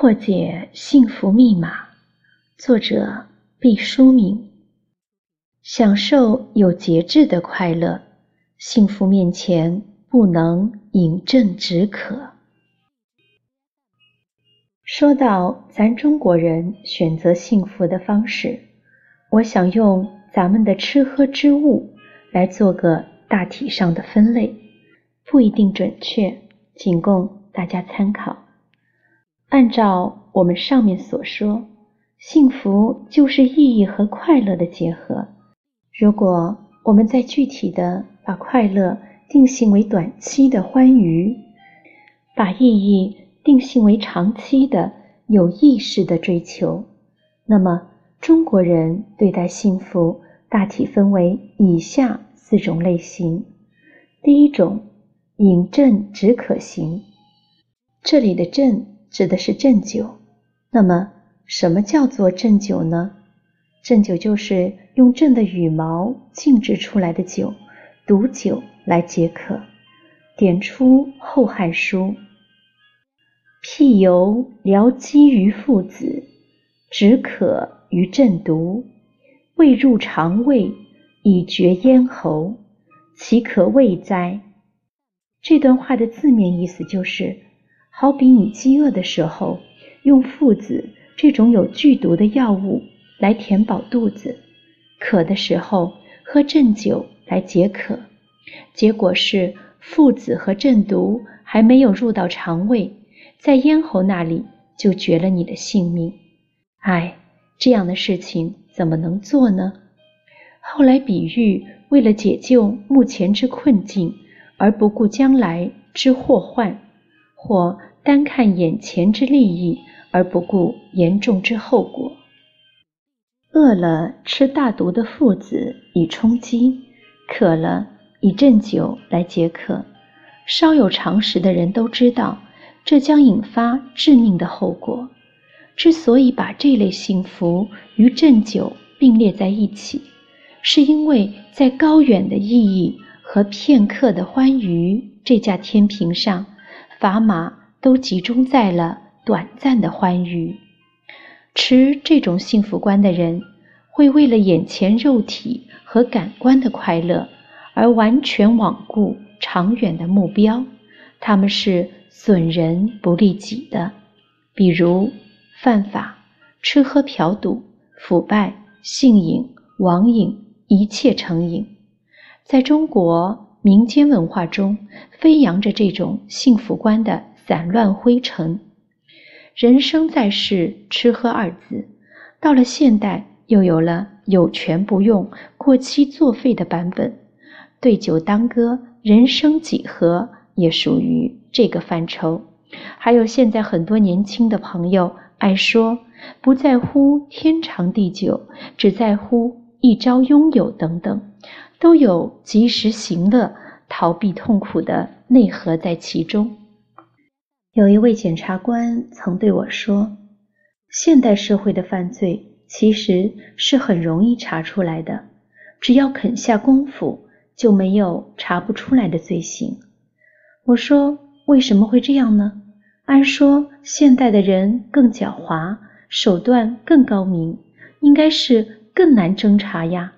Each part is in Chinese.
破解幸福密码，作者毕淑敏。享受有节制的快乐，幸福面前不能饮鸩止渴。说到咱中国人选择幸福的方式，我想用咱们的吃喝之物来做个大体上的分类，不一定准确，仅供大家参考。按照我们上面所说，幸福就是意义和快乐的结合。如果我们再具体的把快乐定性为短期的欢愉，把意义定性为长期的有意识的追求，那么中国人对待幸福大体分为以下四种类型。第一种，饮鸩止渴型。这里的鸩。指的是鸩酒，那么什么叫做鸩酒呢？鸩酒就是用鸩的羽毛浸制出来的酒，毒酒来解渴。点出《后汉书》：辟由疗积于父子，止渴于鸩毒，未入肠胃，以绝咽喉，岂可畏哉？这段话的字面意思就是。好比你饥饿的时候，用附子这种有剧毒的药物来填饱肚子；渴的时候喝鸩酒来解渴，结果是附子和鸩毒还没有入到肠胃，在咽喉那里就绝了你的性命。唉，这样的事情怎么能做呢？后来比喻为了解救目前之困境，而不顾将来之祸患。或单看眼前之利益而不顾严重之后果，饿了吃大毒的附子以充饥，渴了以鸩酒来解渴。稍有常识的人都知道，这将引发致命的后果。之所以把这类幸福与鸩酒并列在一起，是因为在高远的意义和片刻的欢愉这架天平上。砝码都集中在了短暂的欢愉。持这种幸福观的人，会为了眼前肉体和感官的快乐而完全罔顾长远的目标。他们是损人不利己的，比如犯法、吃喝嫖赌、腐败、性瘾、网瘾，一切成瘾。在中国。民间文化中飞扬着这种幸福观的散乱灰尘。人生在世，吃喝二字，到了现代又有了有权不用、过期作废的版本。对酒当歌、人生几何也属于这个范畴。还有现在很多年轻的朋友爱说，不在乎天长地久，只在乎一朝拥有等等。都有及时行乐、逃避痛苦的内核在其中。有一位检察官曾对我说：“现代社会的犯罪其实是很容易查出来的，只要肯下功夫，就没有查不出来的罪行。”我说：“为什么会这样呢？按说现代的人更狡猾，手段更高明，应该是更难侦查呀。”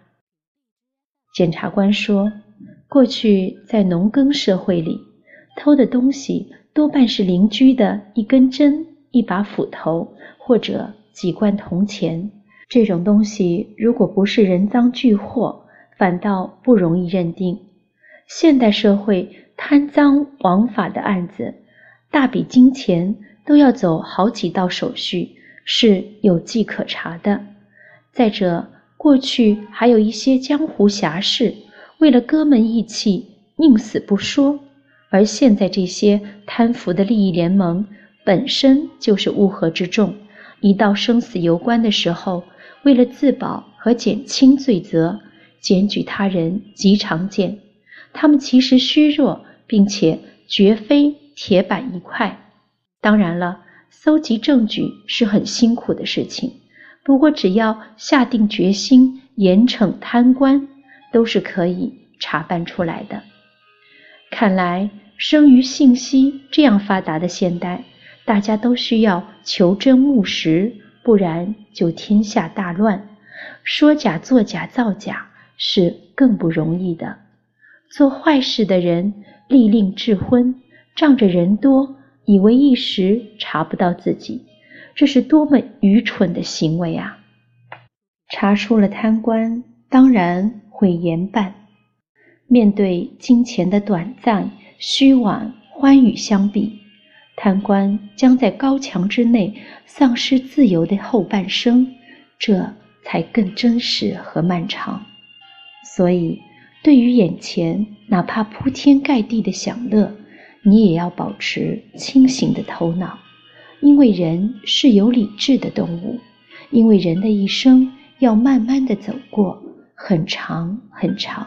检察官说：“过去在农耕社会里，偷的东西多半是邻居的一根针、一把斧头或者几罐铜钱。这种东西如果不是人赃俱获，反倒不容易认定。现代社会贪赃枉法的案子，大笔金钱都要走好几道手续，是有迹可查的。再者，过去还有一些江湖侠士，为了哥们义气，宁死不说；而现在这些贪腐的利益联盟，本身就是乌合之众。一到生死攸关的时候，为了自保和减轻罪责，检举他人极常见。他们其实虚弱，并且绝非铁板一块。当然了，搜集证据是很辛苦的事情。不过，只要下定决心严惩贪官，都是可以查办出来的。看来，生于信息这样发达的现代，大家都需要求真务实，不然就天下大乱。说假作假造假是更不容易的。做坏事的人利令智昏，仗着人多，以为一时查不到自己，这是多么愚蠢的行为啊！查出了贪官，当然会严办。面对金钱的短暂、虚妄、欢愉相比，贪官将在高墙之内丧失自由的后半生，这才更真实和漫长。所以，对于眼前哪怕铺天盖地的享乐，你也要保持清醒的头脑，因为人是有理智的动物，因为人的一生。要慢慢的走过，很长很长。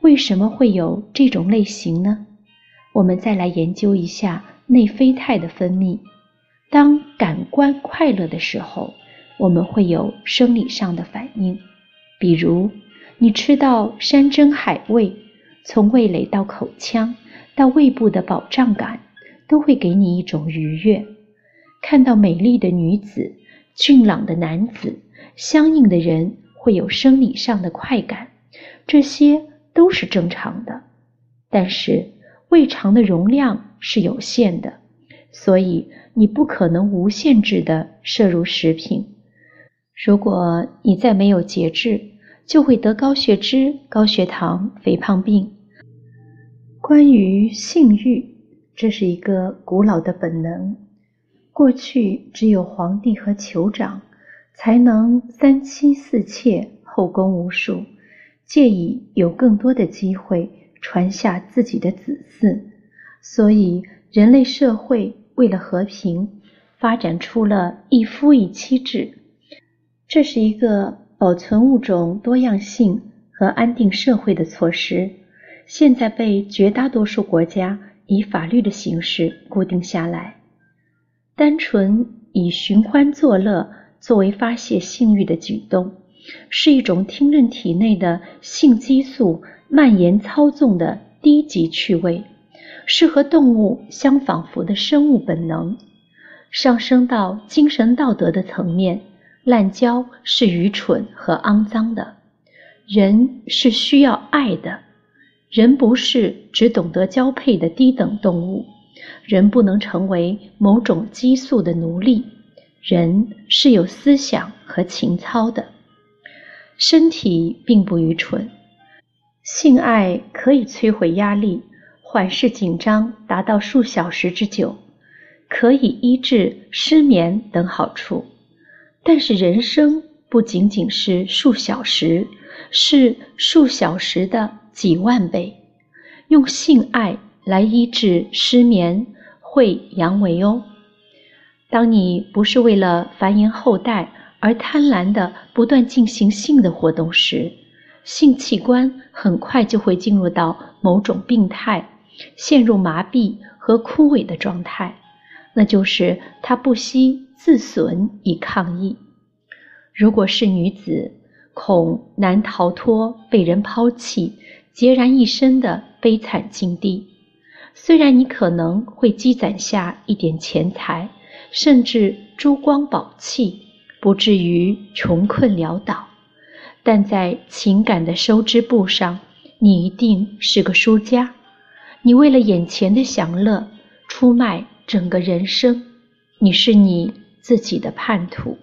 为什么会有这种类型呢？我们再来研究一下内啡肽的分泌。当感官快乐的时候，我们会有生理上的反应，比如你吃到山珍海味，从味蕾到口腔到胃部的饱胀感，都会给你一种愉悦。看到美丽的女子、俊朗的男子。相应的人会有生理上的快感，这些都是正常的。但是胃肠的容量是有限的，所以你不可能无限制的摄入食品。如果你再没有节制，就会得高血脂、高血糖、肥胖病。关于性欲，这是一个古老的本能，过去只有皇帝和酋长。才能三妻四妾，后宫无数，借以有更多的机会传下自己的子嗣。所以，人类社会为了和平，发展出了一夫一妻制。这是一个保存物种多样性和安定社会的措施，现在被绝大多数国家以法律的形式固定下来。单纯以寻欢作乐。作为发泄性欲的举动，是一种听任体内的性激素蔓延操纵的低级趣味，是和动物相仿佛的生物本能。上升到精神道德的层面，滥交是愚蠢和肮脏的。人是需要爱的，人不是只懂得交配的低等动物，人不能成为某种激素的奴隶。人是有思想和情操的，身体并不愚蠢。性爱可以摧毁压力，缓释紧张，达到数小时之久，可以医治失眠等好处。但是人生不仅仅是数小时，是数小时的几万倍。用性爱来医治失眠会阳痿哦。当你不是为了繁衍后代而贪婪的不断进行性的活动时，性器官很快就会进入到某种病态、陷入麻痹和枯萎的状态，那就是它不惜自损以抗议。如果是女子，恐难逃脱被人抛弃、孑然一身的悲惨境地。虽然你可能会积攒下一点钱财。甚至珠光宝气，不至于穷困潦倒，但在情感的收支簿上，你一定是个输家。你为了眼前的享乐，出卖整个人生，你是你自己的叛徒。